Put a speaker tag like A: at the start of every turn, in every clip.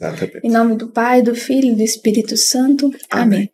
A: Exatamente.
B: Em nome do Pai, do Filho e do Espírito Santo. Amém. Amém.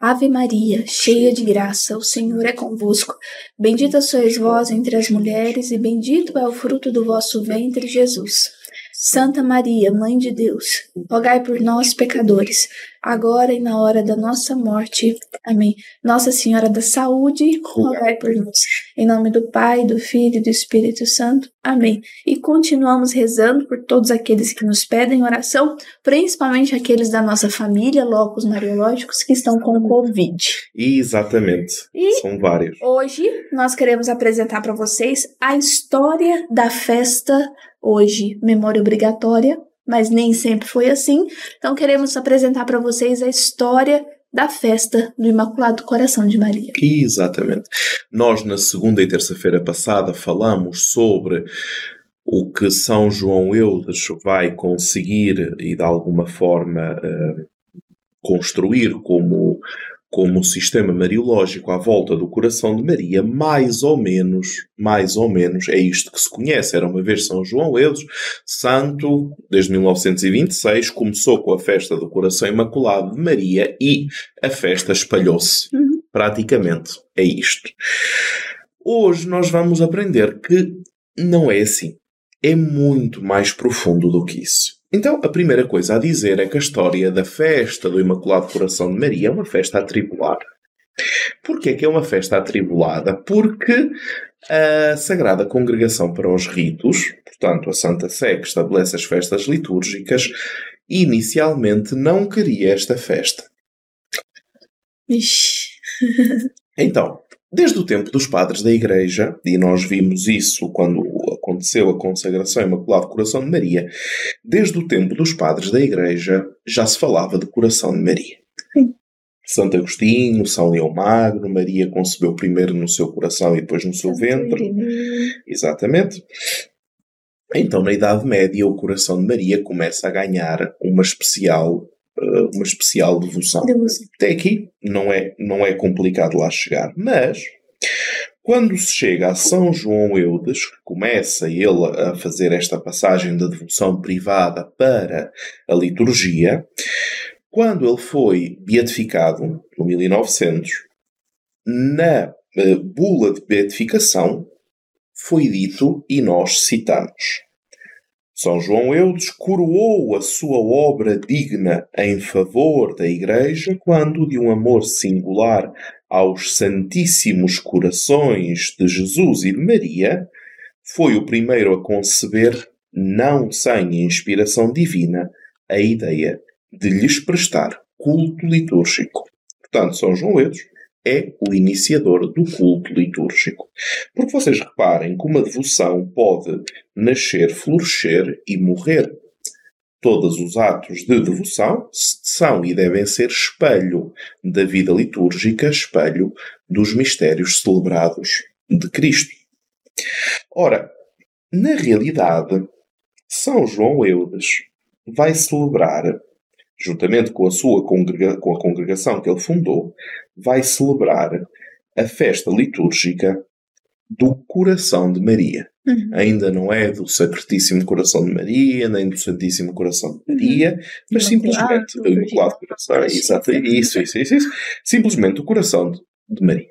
B: Ave Maria, cheia de graça, o Senhor é convosco. Bendita sois vós entre as mulheres, e bendito é o fruto do vosso ventre, Jesus. Santa Maria, Mãe de Deus, rogai por nós, pecadores, agora e na hora da nossa morte. Amém. Nossa Senhora da Saúde, rogai por nós. Em nome do Pai, do Filho e do Espírito Santo. Amém. E continuamos rezando por todos aqueles que nos pedem oração, principalmente aqueles da nossa família, locos mariológicos, que estão com Covid.
A: Exatamente. E São vários.
B: Hoje nós queremos apresentar para vocês a história da festa hoje memória obrigatória, mas nem sempre foi assim. Então queremos apresentar para vocês a história da festa do Imaculado Coração de Maria.
A: Exatamente. Nós na segunda e terça-feira passada falamos sobre o que São João Eudes vai conseguir e de alguma forma uh, construir como como um sistema mariológico à volta do coração de Maria, mais ou menos, mais ou menos, é isto que se conhece. Era uma vez São João Eudes, santo, desde 1926, começou com a festa do coração imaculado de Maria e a festa espalhou-se. Uhum. Praticamente é isto. Hoje nós vamos aprender que não é assim. É muito mais profundo do que isso. Então, a primeira coisa a dizer é que a história da festa do Imaculado Coração de Maria é uma festa atribulada. Porquê que é uma festa atribulada? Porque a Sagrada Congregação para os Ritos, portanto a Santa Sé que estabelece as festas litúrgicas, inicialmente não queria esta festa. então, desde o tempo dos padres da Igreja, e nós vimos isso quando aconteceu a consagração Imaculado Coração de Maria, desde o tempo dos padres da Igreja já se falava de Coração de Maria. Sim. Santo Agostinho, São Leão Magno, Maria concebeu primeiro no seu coração e depois no seu Santo ventre. Irineu. Exatamente. Então, na Idade Média, o coração de Maria começa a ganhar uma especial, uh, uma especial devoção. Até aqui não é, não é complicado lá chegar, mas quando se chega a São João Eudes, começa ele a fazer esta passagem da devoção privada para a liturgia, quando ele foi beatificado, no 1900, na uh, bula de beatificação, foi dito, e nós citamos: São João Eudes coroou a sua obra digna em favor da Igreja quando, de um amor singular aos Santíssimos Corações de Jesus e de Maria, foi o primeiro a conceber, não sem inspiração divina, a ideia de lhes prestar culto litúrgico. Portanto, São João Eudes é o iniciador do culto litúrgico. Porque vocês reparem que uma devoção pode nascer, florescer e morrer. Todos os atos de devoção são e devem ser espelho da vida litúrgica, espelho dos mistérios celebrados de Cristo. Ora, na realidade, São João Eudes vai celebrar, juntamente com a sua congrega com a congregação que ele fundou, vai celebrar a festa litúrgica do coração de Maria. Ainda não é do Sacratíssimo Coração de Maria, nem do Santíssimo Coração de Maria, uhum. mas simplesmente do Imaculado Coração. Exato, isso, isso, isso, isso. Simplesmente o coração de Maria.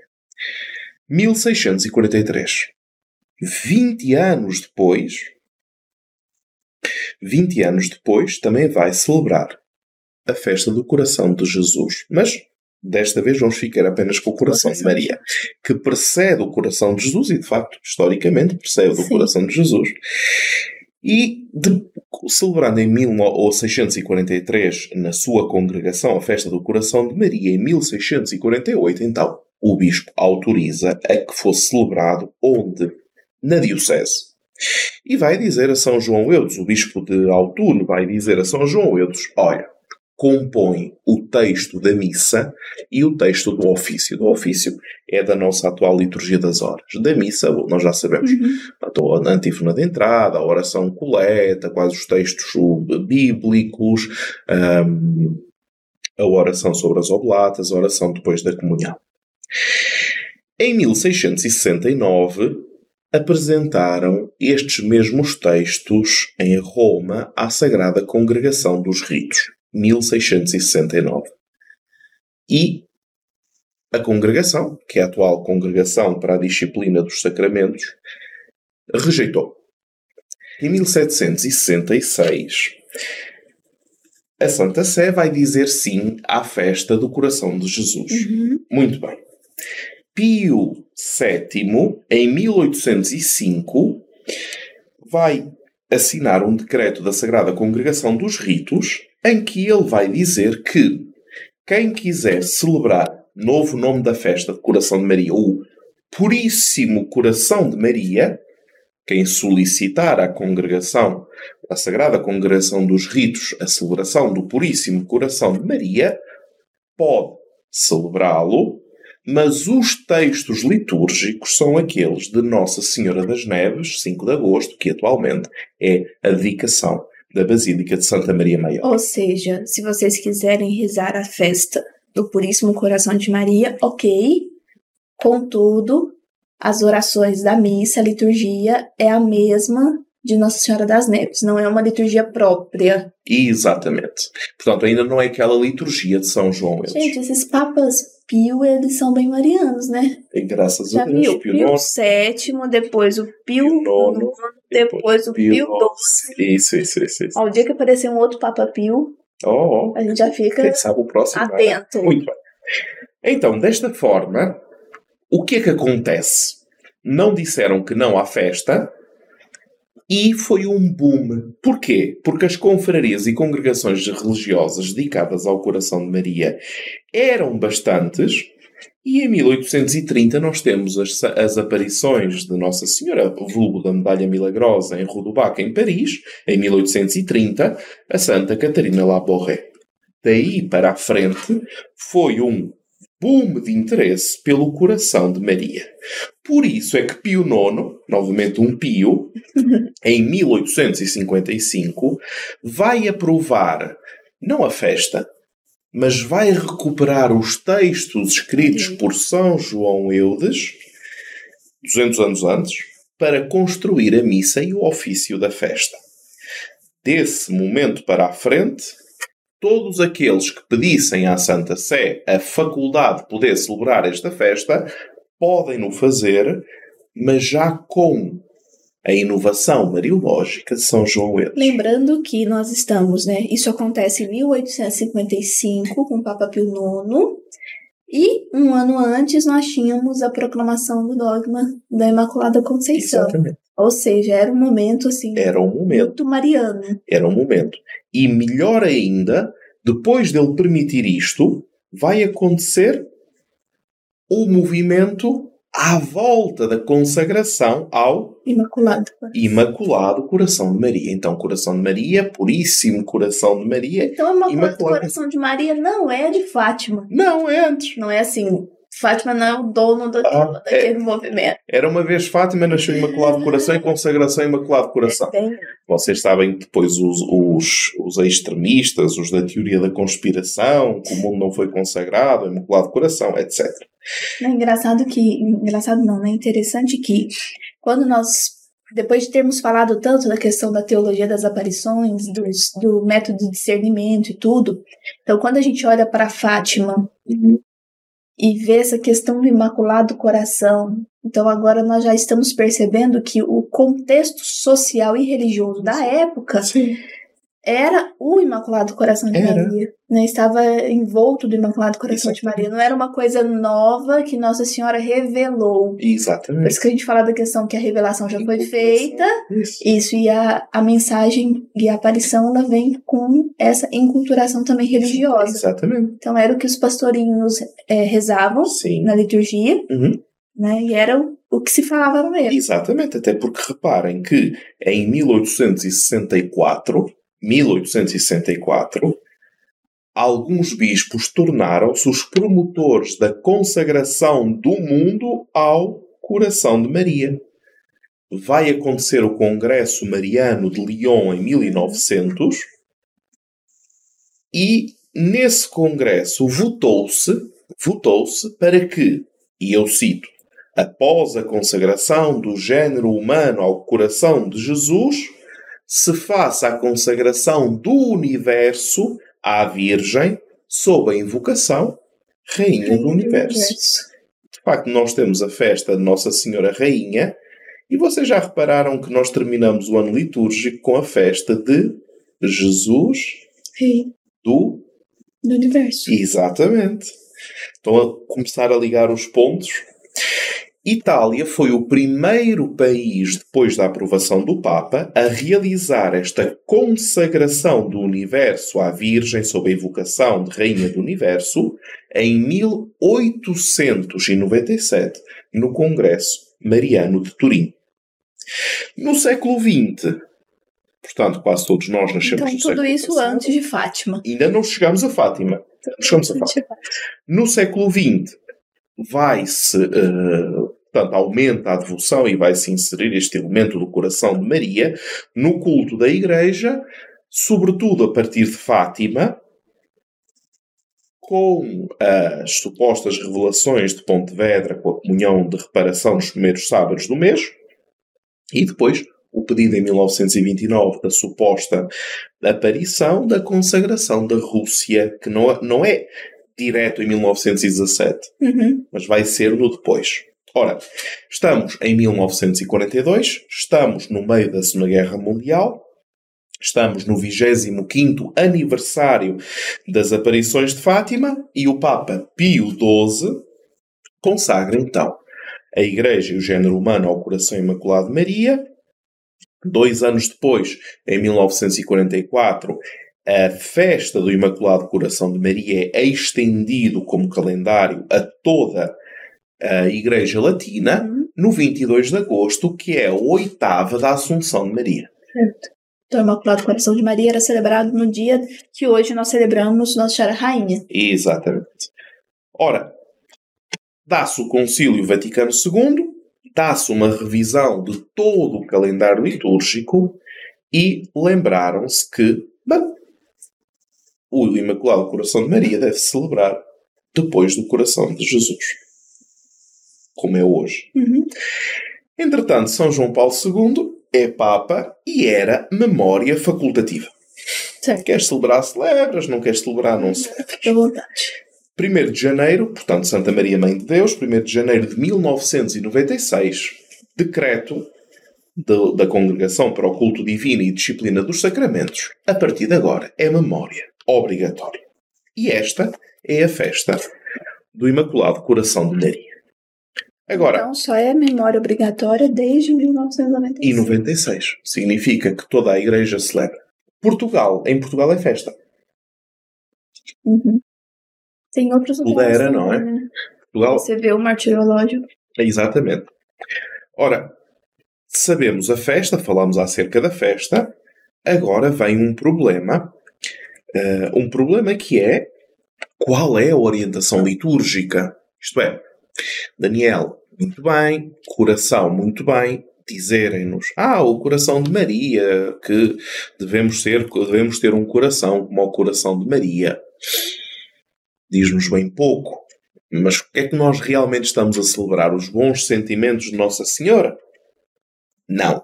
A: 1643. 20 anos depois, 20 anos depois, também vai celebrar a festa do coração de Jesus. Mas Desta vez vamos ficar apenas com o coração de Maria, que precede o coração de Jesus e, de facto, historicamente, precede o coração de Jesus. E, de, celebrando em 1643, na sua congregação, a festa do coração de Maria, em 1648, então, o bispo autoriza a que fosse celebrado onde? Na Diocese. E vai dizer a São João Eudes, o bispo de Autun, vai dizer a São João Eudes: olha, compõe o texto da missa e o texto do ofício. Do ofício é da nossa atual liturgia das horas. Da missa, nós já sabemos. Uhum. a antífona de entrada, a oração coleta, quais os textos bíblicos, um, a oração sobre as oblatas, a oração depois da comunhão. Em 1669, apresentaram estes mesmos textos em Roma à Sagrada Congregação dos Ritos, 1669. E a congregação, que é a atual Congregação para a Disciplina dos Sacramentos, rejeitou. Em 1766, a Santa Sé vai dizer sim à festa do coração de Jesus.
B: Uhum.
A: Muito bem. Pio VII, em 1805, vai assinar um decreto da Sagrada Congregação dos Ritos em que ele vai dizer que quem quiser celebrar novo nome da festa de Coração de Maria, o Puríssimo Coração de Maria, quem solicitar à congregação, à Sagrada Congregação dos Ritos, a celebração do Puríssimo Coração de Maria, pode celebrá-lo, mas os textos litúrgicos são aqueles de Nossa Senhora das Neves, 5 de agosto, que atualmente é a dedicação da Basílica de Santa Maria Maior.
B: Ou seja, se vocês quiserem rezar a festa do Puríssimo Coração de Maria, ok. Contudo, as orações da missa, a liturgia, é a mesma de Nossa Senhora das Neves, não é uma liturgia própria.
A: Exatamente. Portanto, ainda não é aquela liturgia de São João. Eles.
B: Gente, esses papas Pio, eles são bem marianos, né?
A: E graças
B: Já
A: a Deus.
B: viu?
A: Pio
B: Pio VII, depois o Pio
A: Pio IX,
B: Depois o Pio XII.
A: Isso, isso, isso. isso.
B: Ao dia que aparecer um outro Papa Pio,
A: Oh, oh.
B: a gente já fica
A: Quem sabe o próximo.
B: atento.
A: Muito bem. Então, desta forma, o que é que acontece? Não disseram que não à festa e foi um boom. Porquê? Porque as confrarias e congregações religiosas dedicadas ao coração de Maria eram bastantes e em 1830 nós temos as, as aparições de Nossa Senhora, vulgo da Medalha Milagrosa em Rodobac, em Paris, em 1830, a Santa Catarina Laboré. Daí para a frente foi um boom de interesse pelo coração de Maria. Por isso é que Pio IX, novamente um Pio, em 1855, vai aprovar não a festa, mas vai recuperar os textos escritos por São João Eudes, 200 anos antes, para construir a missa e o ofício da festa. Desse momento para a frente, todos aqueles que pedissem à Santa Sé a faculdade de poder celebrar esta festa podem no fazer, mas já com a inovação mariológica de São João Eudes.
B: Lembrando que nós estamos, né? Isso acontece em 1855 com o Papa Pio IX. E um ano antes nós tínhamos a proclamação do dogma da Imaculada Conceição.
A: Exatamente.
B: Ou seja, era um momento assim
A: Era um momento.
B: muito mariano.
A: Era um momento. E melhor ainda, depois dele permitir isto, vai acontecer o movimento à volta da consagração ao
B: Imaculado.
A: Imaculado Coração de Maria. Então, Coração de Maria, Puríssimo Coração de Maria.
B: Então, Imaculado
A: Imaculado.
B: Coração de Maria não é de Fátima.
A: Não, é antes.
B: Não é assim. Fátima não é o dono daquele,
A: Ah, é.
B: daquele movimento.
A: Era uma vez Fátima, nasceu Imaculado Coração e consagração Imaculado Coração.
B: É
A: Vocês sabem que depois os, os, os extremistas, os da teoria da conspiração, que o mundo não foi consagrado, Imaculado Coração, etc.
B: É engraçado que. Engraçado não, né? Interessante que quando nós. Depois de termos falado tanto da questão da teologia das aparições, dos, do método de discernimento e tudo, então quando a gente olha para Fátima e vê essa questão do Imaculado Coração, então agora nós já estamos percebendo que o contexto social e religioso da época
A: Sim.
B: Era o Imaculado Coração de
A: Era.
B: Maria, né? Estava envolto do Imaculado Coração de. Maria. Não era uma coisa nova que Nossa Senhora revelou. Por
A: Exatamente.
B: isso que a gente fala da questão que a revelação já foi feita,
A: Isso.
B: isso, e a, a mensagem e a aparição, ela vem com essa enculturação também religiosa.
A: Exatamente.
B: Então era o que os pastorinhos eh, rezavam
A: Sim.
B: na liturgia,
A: Uhum.
B: né? E era o, o que se falava no meio.
A: Exatamente, até porque reparem que em 1864, 1864, alguns bispos tornaram-se os promotores da consagração do mundo ao coração de Maria. Vai acontecer o Congresso Mariano de Lyon em 1900 e nesse congresso votou-se votou-se para que, e eu cito, após a consagração do género humano ao coração de Jesus, se faça a consagração do universo à Virgem sob a invocação Rainha do Universo. De facto, nós temos a festa de Nossa Senhora Rainha e vocês já repararam que nós terminamos o ano litúrgico com a festa de Jesus
B: Rei
A: do
B: do universo.
A: Exatamente. Estão a começar a ligar os pontos. Itália foi o primeiro país, depois da aprovação do Papa, a realizar esta consagração do universo à Virgem sob a invocação de Rainha do Universo em 1897, no Congresso Mariano de Turim. No século XX, portanto, quase todos nós nascemos
B: Então,
A: no
B: tudo isso
A: passado,
B: antes de Fátima.
A: Ainda não chegamos a Fátima. Chegamos a Fátima. No século XX, vai-se, eh, portanto, aumenta a devoção e vai-se inserir este elemento do coração de Maria no culto da Igreja, sobretudo a partir de Fátima, com as supostas revelações de Pontevedra, com a comunhão de reparação nos primeiros sábados do mês, e depois o pedido em 1929 da suposta aparição da consagração da Rússia, que não, não é direto em 1917,
B: Uhum.
A: mas vai ser no depois. Ora, estamos em 1942, estamos no meio da Segunda Guerra Mundial, estamos no 25º aniversário das aparições de Fátima e o Papa Pio XII consagra então a Igreja e o género humano ao coração imaculado de Maria. Dois anos depois, em 1944, a festa do Imaculado Coração de Maria é estendido como calendário a toda a Igreja Latina
B: Uhum.
A: no 22 de agosto, que é a oitava da Assunção de Maria.
B: Certo. Então, o Imaculado Coração de Maria era celebrado no dia que hoje nós celebramos Nossa Senhora Rainha.
A: Exatamente. Ora, dá-se o Concílio Vaticano II, dá-se uma revisão de todo o calendário litúrgico e lembraram-se que, bem, o Imaculado Coração de Maria deve celebrar depois do coração de Jesus, como é hoje.
B: Uhum.
A: Entretanto, São João Paulo II é Papa e era memória facultativa.
B: Certo.
A: Queres celebrar, celebras, não queres celebrar, não celebras.
B: À vontade.
A: 1 de janeiro, portanto, Santa Maria Mãe de Deus, 1 de janeiro de 1996, decreto do- da Congregação para o Culto Divino e Disciplina dos Sacramentos, a partir de agora é memória obrigatória. E esta é a festa do Imaculado Coração de Maria. Agora,
B: Então, só é memória obrigatória desde 1996.
A: e 96 significa que toda a Igreja celebra. Portugal, em Portugal é festa.
B: Uhum. Tem outros lugares
A: Pudera, não
B: também, né?
A: Portugal
B: Você vê o martirológio.
A: Exatamente. Ora, sabemos a festa, falamos acerca da festa, agora vem um problema. eh, um problema que é qual é a orientação litúrgica? Isto é, Daniel, muito bem, coração, muito bem, dizerem-nos, ah, o coração de Maria, que devemos, ser, devemos ter um coração como o coração de Maria. Diz-nos bem pouco. Mas o que é que nós realmente estamos a celebrar? Os bons sentimentos de Nossa Senhora? Não.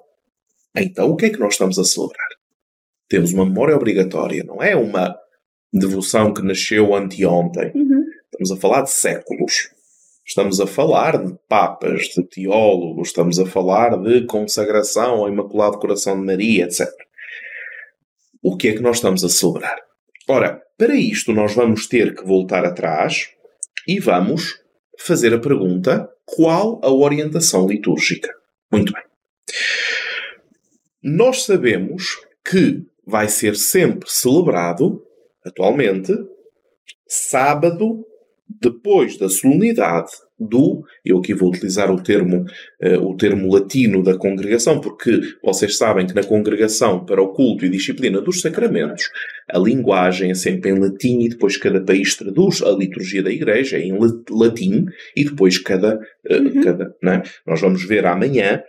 A: Então o que é que nós estamos a celebrar? Temos uma memória obrigatória, não é uma devoção que nasceu anteontem.
B: Uhum.
A: Estamos a falar de séculos. Estamos a falar de papas, de teólogos, estamos a falar de consagração ao Imaculado Coração de Maria, etc. O que é que nós estamos a celebrar? Ora, para isto nós vamos ter que voltar atrás e vamos fazer a pergunta: qual a orientação litúrgica? Muito bem. Nós sabemos que vai ser sempre celebrado, atualmente, sábado depois da solenidade do, eu aqui vou utilizar o termo, eh, o termo latino da congregação, porque vocês sabem que na congregação para o culto e disciplina dos sacramentos, a linguagem é sempre em latim e depois cada país traduz a liturgia da igreja em la- latim e depois cada, eh,
B: Uhum.
A: cada né? nós vamos ver amanhã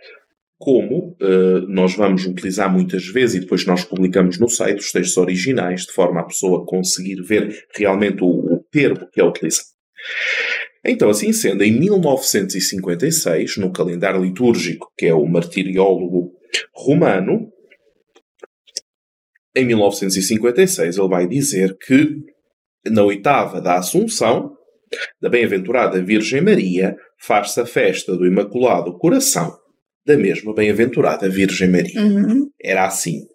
A: como eh, nós vamos utilizar muitas vezes e depois nós publicamos no site os textos originais de forma a pessoa conseguir ver realmente o, o termo que é utilizado. Então, assim sendo, em 1956, no calendário litúrgico, que é o martiriólogo romano, em 1956 ele vai dizer que na oitava da Assunção, da Bem-aventurada Virgem Maria, faz-se a festa do Imaculado Coração da mesma Bem-aventurada Virgem Maria.
B: Uhum.
A: Era assim.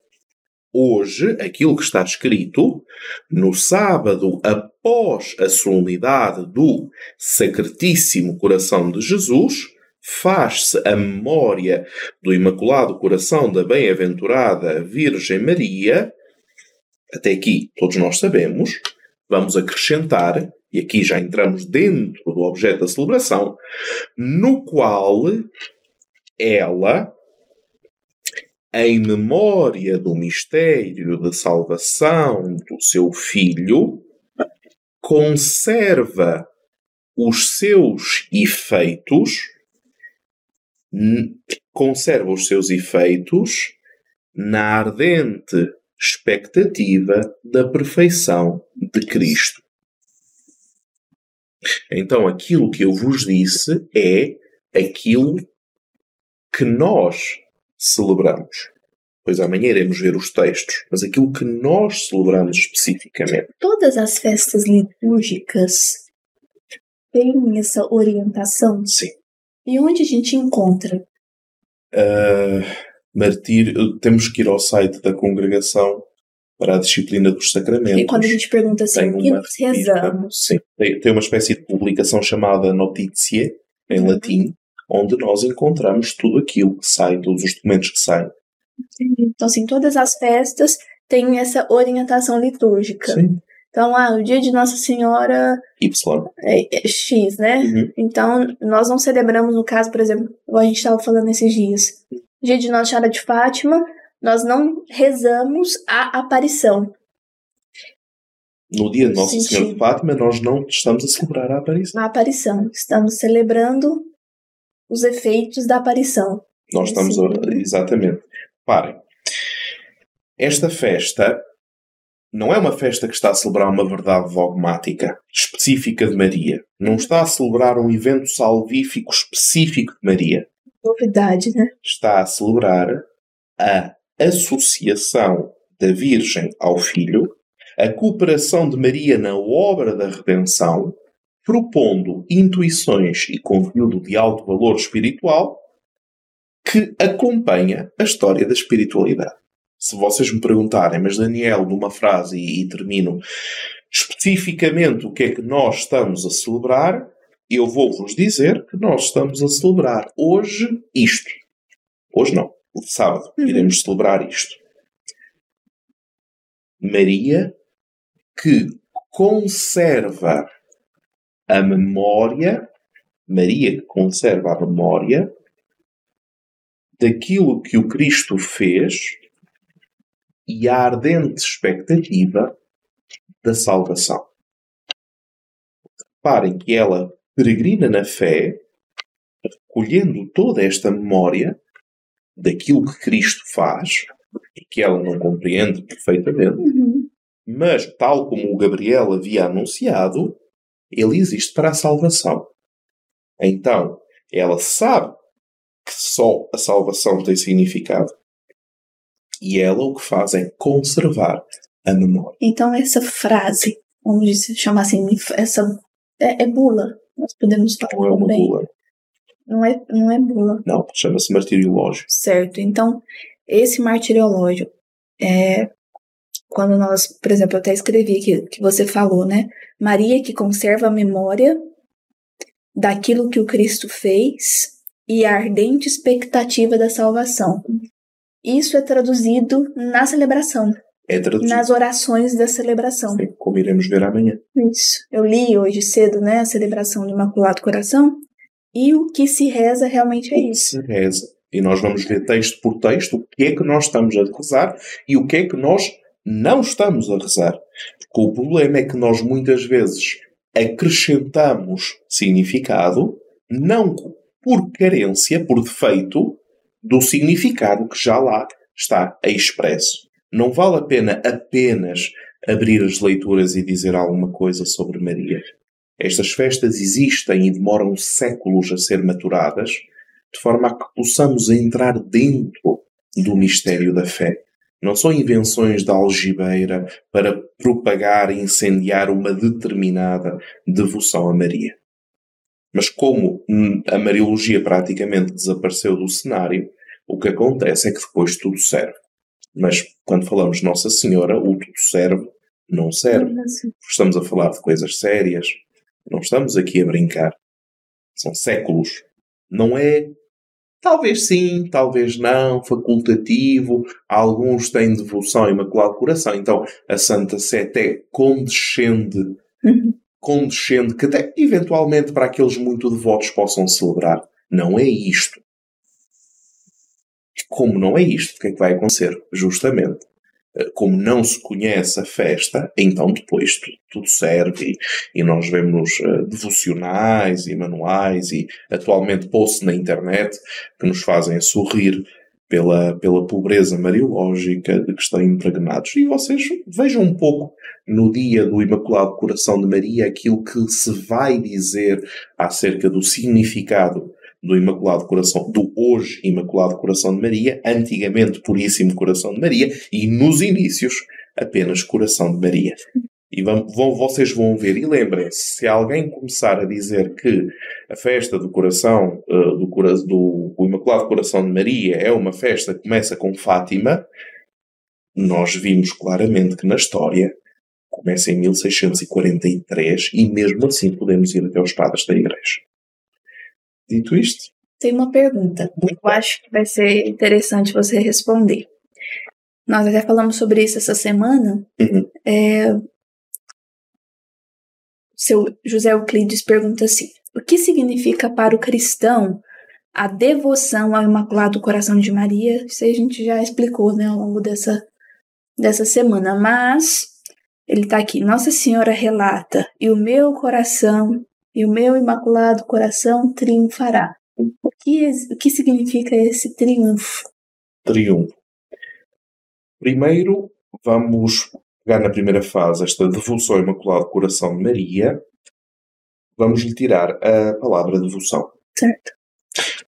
A: Hoje, aquilo que está escrito, no sábado após a solenidade do Sacratíssimo Coração de Jesus, faz-se a memória do Imaculado Coração da Bem-aventurada Virgem Maria. Até aqui, todos nós sabemos. Vamos acrescentar, e aqui já entramos dentro do objeto da celebração, no qual ela em memória do mistério da salvação do seu filho, conserva os seus efeitos, conserva os seus efeitos na ardente expectativa da perfeição de Cristo. Então, aquilo que eu vos disse é aquilo que nós celebramos. Pois amanhã iremos ver os textos, mas aquilo que nós celebramos especificamente.
B: Todas as festas litúrgicas têm essa orientação?
A: Sim.
B: E onde a gente encontra?
A: Uh, martírio, temos que ir ao site da congregação para a disciplina dos sacramentos.
B: E quando a gente pergunta assim, o que nós rezamos?
A: Sim, tem, tem uma espécie de publicação chamada Notizie, em
B: Uhum.
A: latim, onde nós encontramos tudo aquilo que sai, todos os documentos que saem.
B: Então, assim, todas as festas têm essa orientação litúrgica.
A: Sim.
B: Então, ah, o dia de Nossa Senhora
A: Y.
B: é, é X, né?
A: Uhum.
B: Então, nós não celebramos, no caso, por exemplo, igual a gente estava falando esses dias, dia de Nossa Senhora de Fátima, nós não rezamos a aparição.
A: No dia de Nossa. Senhora de Fátima, nós não estamos a celebrar a aparição.
B: A aparição. Estamos celebrando os efeitos da aparição.
A: Nós estamos a... Exatamente. Parem. Esta festa não é uma festa que está a celebrar uma verdade dogmática específica de Maria. Não está a celebrar um evento salvífico específico de Maria.
B: Novidade, né?
A: Está a celebrar a associação da Virgem ao Filho, a cooperação de Maria na obra da redenção, propondo intuições e conteúdo de alto valor espiritual que acompanha a história da espiritualidade. Se vocês me perguntarem, mas Daniel, numa frase e, e termino, especificamente o que é que nós estamos a celebrar, eu vou-vos dizer que nós estamos a celebrar hoje isto. Hoje não, sábado,
B: Uhum.
A: iremos celebrar isto. Maria que conserva a memória, Maria que conserva a memória daquilo que o Cristo fez e a ardente expectativa da salvação. Reparem que ela peregrina na fé, recolhendo toda esta memória daquilo que Cristo faz e que ela não compreende perfeitamente,
B: Uhum.
A: mas, tal como o Gabriel havia anunciado, ele existe para a salvação. Então, ela sabe que só a salvação tem significado. E ela o que faz é conservar a memória.
B: Então, essa frase, vamos chamar assim, essa é, é bula. Nós podemos falar
A: Não é bula.
B: Não é, não é bula.
A: Não, chama-se martiriológio.
B: Certo. Então, esse martiriológio, é, quando nós, por exemplo, eu até escrevi aqui que você falou, né? Maria que conserva a memória daquilo que o Cristo fez e a ardente expectativa da salvação. Isso é traduzido na celebração,
A: É traduzido,
B: nas orações da celebração.
A: como iremos ver amanhã.
B: Isso. Eu li hoje cedo, né, a celebração do Imaculado Coração, e o que se reza realmente é isso.
A: Se reza. E nós vamos ver texto por texto o que é que nós estamos a rezar e o que é que nós não estamos a rezar. Porque o problema é que nós muitas vezes acrescentamos significado, não por carência, por defeito, do significado que já lá está expresso. Não vale a pena apenas abrir as leituras e dizer alguma coisa sobre Maria. Estas festas existem e demoram séculos a ser maturadas, de forma a que possamos entrar dentro do mistério da fé. Não são invenções da algibeira para propagar e incendiar uma determinada devoção a Maria. Mas como a Mariologia praticamente desapareceu do cenário, o que acontece é que depois tudo serve. Mas quando falamos Nossa Senhora, o tudo serve não serve. Estamos a falar de coisas sérias. Não estamos aqui a brincar. São séculos. Não é Talvez sim, talvez não, facultativo. Alguns têm devoção ao Imaculado Coração. Então a Santa Sé até condescende, uhum. condescende, que até eventualmente para aqueles muito devotos possam celebrar. Não é isto. Como não é isto, o que é que vai acontecer? Justamente como não se conhece a festa, então depois tudo, tudo serve e, nós vemos uh, devocionais e manuais e atualmente posts na internet que nos fazem sorrir pela, pela pobreza mariológica de que estão impregnados. E vocês vejam um pouco no dia do Imaculado Coração de Maria aquilo que se vai dizer acerca do significado do Imaculado Coração, do hoje Imaculado Coração de Maria, antigamente Puríssimo Coração de Maria e nos inícios apenas Coração de Maria. E vão, vão, vocês vão ver, e lembrem-se, se alguém começar a dizer que a festa do coração, uh, do, do, do Imaculado Coração de Maria é uma festa que começa com Fátima, nós vimos claramente que na história começa em 1643 e mesmo assim podemos ir até os padres da Igreja. Dito isto.
B: Tem uma pergunta. Eu acho que vai ser interessante você responder. Nós até falamos sobre isso essa semana. Uhum. É, seu José Euclides pergunta assim: o que significa para o cristão a devoção ao Imaculado Coração de Maria? Isso a gente já explicou né, ao longo dessa, dessa semana, mas ele está aqui. Nossa Senhora relata: e o meu coração e o meu imaculado coração triunfará. O que, o que significa esse triunfo?
A: Triunfo. Primeiro, vamos pegar na primeira fase esta devoção ao Imaculado Coração de Maria. Vamos lhe tirar a palavra devoção.
B: Certo.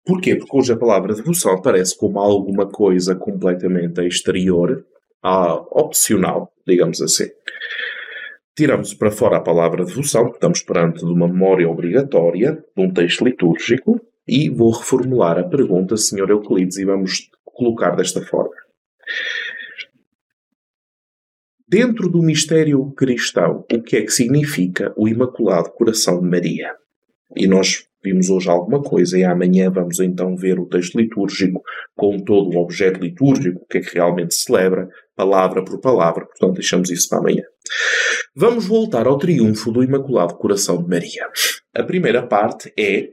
A: Porquê? Porque hoje a palavra devoção aparece como alguma coisa completamente exterior, opcional, digamos assim. Tiramos para fora a palavra devoção, estamos perante de uma memória obrigatória, de um texto litúrgico, e vou reformular a pergunta, Sr. Euclides, e vamos colocar desta forma. Dentro do mistério cristão, o que é que significa o Imaculado Coração de Maria? E nós vimos hoje alguma coisa e amanhã vamos então ver o texto litúrgico com todo o objeto litúrgico, o que é que realmente celebra, palavra por palavra, portanto deixamos isso para amanhã. Vamos voltar ao triunfo do Imaculado Coração de Maria. A primeira parte é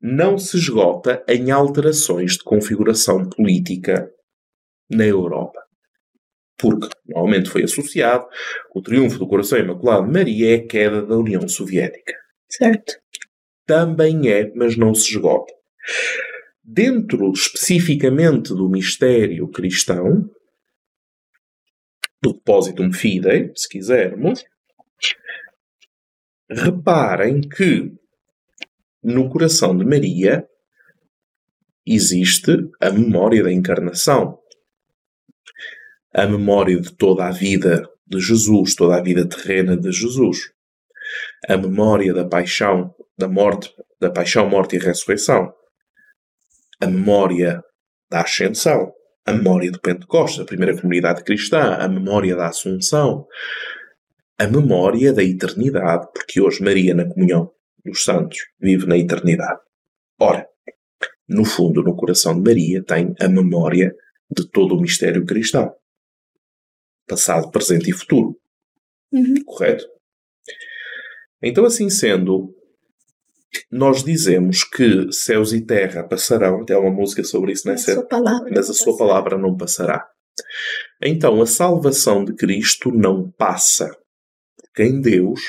A: não se esgota em alterações de configuração política na Europa. Porque normalmente foi associado o triunfo do Coração Imaculado de Maria é a queda da União Soviética.
B: Certo.
A: Também é, mas não se esgota. Dentro especificamente do mistério cristão, do Depositum Fidei, se quisermos, reparem que no coração de Maria existe a memória da encarnação, a memória de toda a vida de Jesus, toda a vida terrena de Jesus, a memória da paixão, da morte, da paixão, morte e ressurreição, a memória da ascensão, a memória do Pentecostes, a primeira comunidade cristã, a memória da Assunção, a memória da eternidade, porque hoje Maria, na comunhão dos santos, vive na eternidade. Ora, no fundo, no coração de Maria, tem a memória de todo o mistério cristão. Passado, presente e futuro. Uhum. Correto? Então, assim sendo, nós dizemos que céus e terra passarão, tem uma música sobre isso, não é?
B: Palavra
A: mas a sua palavra não passará. Então a salvação de Cristo não passa. Porque em Deus,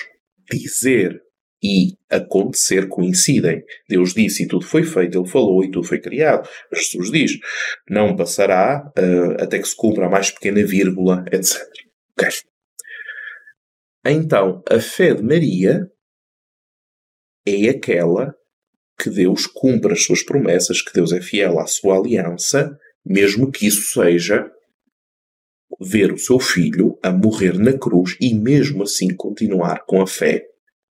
A: dizer e acontecer coincidem. Deus disse e tudo foi feito, Ele falou e tudo foi criado. Jesus diz: não passará uh, até que se cumpra a mais pequena vírgula, etc. Okay. Então, a fé de Maria é aquela que Deus cumpre as suas promessas, que Deus é fiel à sua aliança, mesmo que isso seja ver o seu filho a morrer na cruz e mesmo assim continuar com a fé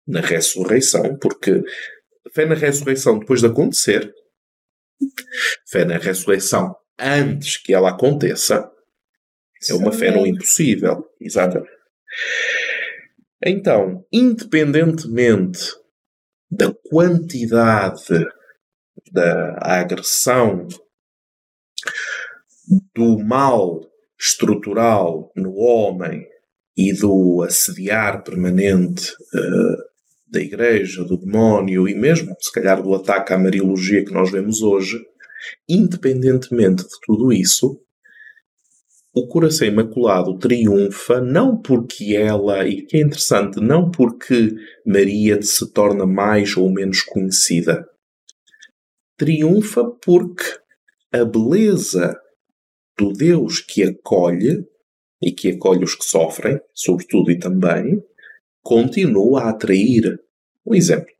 A: na ressurreição, porque fé na ressurreição depois de acontecer, fé na ressurreição antes que ela aconteça, é uma fé no impossível. Exatamente. Então, independentemente da quantidade da agressão, do mal estrutural no homem e do assediar permanente uh, da igreja, do demónio e mesmo, se calhar, do ataque à mariologia que nós vemos hoje, independentemente de tudo isso, o coração imaculado triunfa não porque ela, e que é interessante, não porque Maria se torna mais ou menos conhecida. Triunfa porque a beleza do Deus que acolhe e que acolhe os que sofrem, sobretudo e também, continua a atrair. Um exemplo.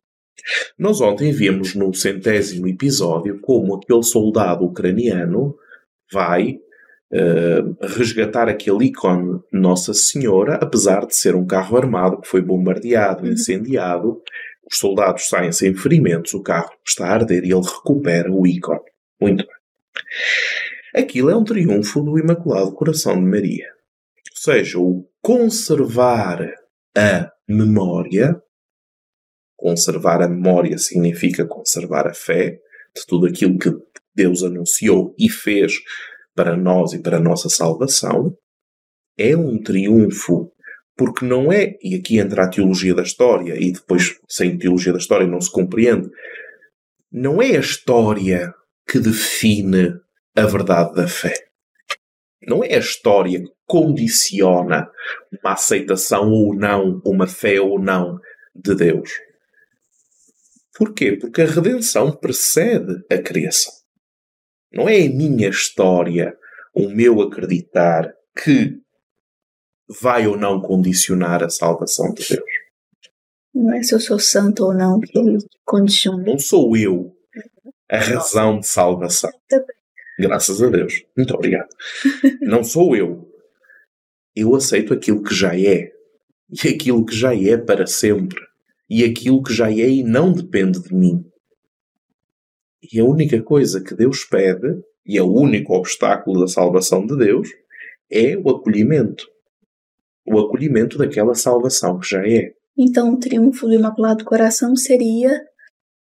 A: Nós ontem vimos no centésimo episódio como aquele soldado ucraniano vai uh, resgatar aquele ícone Nossa Senhora, apesar de ser um carro armado que foi bombardeado, uhum. incendiado. Os soldados saem sem ferimentos, o carro está a arder e ele recupera o ícone. Muito bem. Aquilo é um triunfo do Imaculado Coração de Maria. Ou seja, o conservar a memória. Conservar a memória significa conservar a fé de tudo aquilo que Deus anunciou e fez para nós e para a nossa salvação. É um triunfo porque não é, e aqui entra a teologia da história, e depois, sem teologia da história, não se compreende, não é a história que define a verdade da fé. Não é a história que condiciona uma aceitação ou não, uma fé ou não de Deus. Porquê? Porque a redenção precede a criação. Não é a minha história, o meu acreditar, que vai ou não condicionar a salvação de Deus.
B: Não é se eu sou santo ou não que ele condiciona.
A: Não sou eu a razão de salvação. Graças a Deus. Muito obrigado. Não sou eu. Eu aceito aquilo que já é. E aquilo que já é para sempre. E aquilo que já é e não depende de mim. E a única coisa que Deus pede, e é o único obstáculo da salvação de Deus, é o acolhimento. O acolhimento daquela salvação que já é.
B: Então, o triunfo do Imaculado Coração seria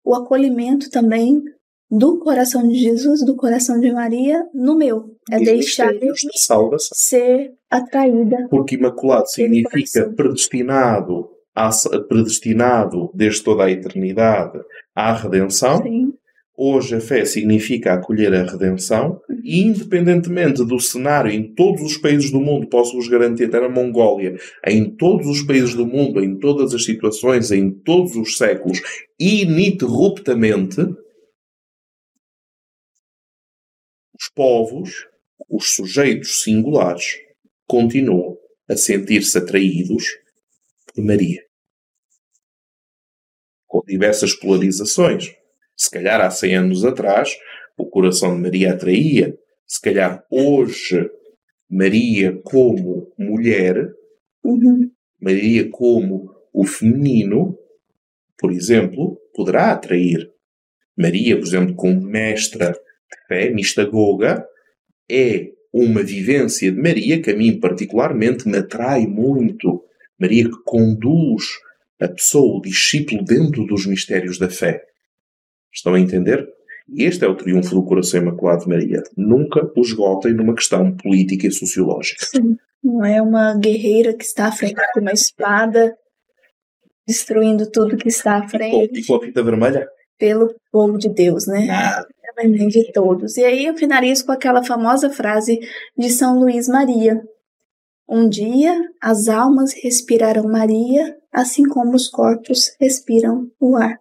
B: o acolhimento também do coração de Jesus, do coração de Maria, no meu. É deixar de ser atraída.
A: Porque imaculado significa predestinado, a, predestinado desde toda a eternidade à redenção. Sim. Hoje a fé significa acolher a redenção e independentemente do cenário em todos os países do mundo, posso-vos garantir, até na Mongólia, em todos os países do mundo, em todas as situações, em todos os séculos, ininterruptamente, os povos, os sujeitos singulares, continuam a sentir-se atraídos por Maria. Com diversas polarizações. Se calhar há 100 anos atrás o coração de Maria atraía. Se calhar hoje Maria como mulher. Maria como o feminino, por exemplo, poderá atrair. Maria, por exemplo, como mestra fé, mistagoga, é uma vivência de Maria que a mim particularmente me atrai muito. Maria que conduz a pessoa, o discípulo, dentro dos mistérios da fé. Estão a entender? Este é o triunfo do coração imaculado de Maria. Nunca o esgotem numa questão política e sociológica.
B: Sim. Não é uma guerreira que está à frente com uma espada, destruindo tudo que está à frente.
A: E com a fita vermelha?
B: Pelo povo de Deus, né? Ah, de todos. E aí eu finalizo com aquela famosa frase de São Luís Maria. Um dia as almas respirarão Maria, assim como os corpos respiram o ar.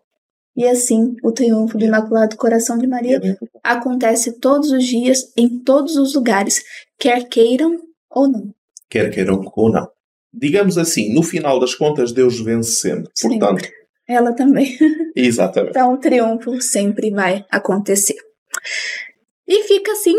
B: E assim, o triunfo do Imaculado Coração de Maria acontece todos os dias, em todos os lugares, quer queiram ou não.
A: Quer queiram ou não. Digamos assim, no final das contas, Deus vence sempre. Portanto,
B: Ela também.
A: Exatamente.
B: Então o triunfo sempre vai acontecer. E fica assim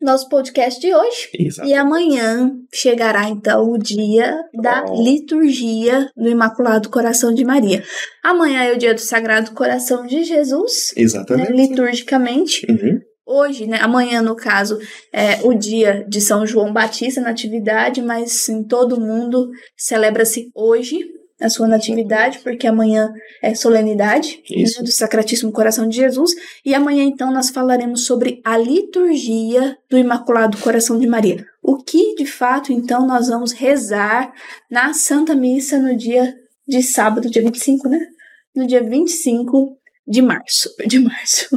B: nosso podcast de hoje.
A: Exatamente.
B: E amanhã chegará então o dia da
A: Oh.
B: liturgia do Imaculado Coração de Maria. Amanhã é o dia do Sagrado Coração de Jesus, né,
A: Exatamente.
B: liturgicamente.
A: Uhum.
B: Hoje, né, amanhã no caso, é o dia de São João Batista, natividade, mas em todo mundo celebra-se hoje a sua natividade, porque amanhã é solenidade né, do Sacratíssimo Coração de Jesus. E amanhã, então, nós falaremos sobre a liturgia do Imaculado Coração de Maria. O que, de fato, então, nós vamos rezar na Santa Missa no dia de sábado, dia 25, né? No dia 25 de março. De março.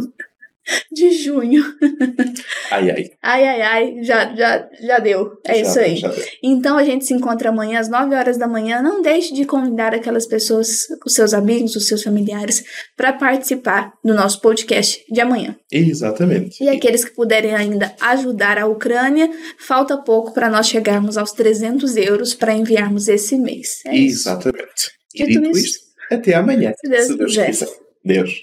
B: De junho.
A: Ai, ai.
B: Ai, ai, ai, já, já, já deu. É
A: Já-
B: isso aí. Então a gente se encontra amanhã às 9 horas da manhã. Não deixe de convidar aquelas pessoas, os seus amigos, os seus familiares, para participar do nosso podcast de amanhã.
A: Exatamente.
B: E aqueles que puderem ainda ajudar a Ucrânia, falta pouco para nós chegarmos aos 300 euros para enviarmos esse mês. É isso.
A: Exatamente. E
B: Dito
A: dito
B: isso,
A: isto, até amanhã.
B: se Deus
A: se Deus quiser. Deus.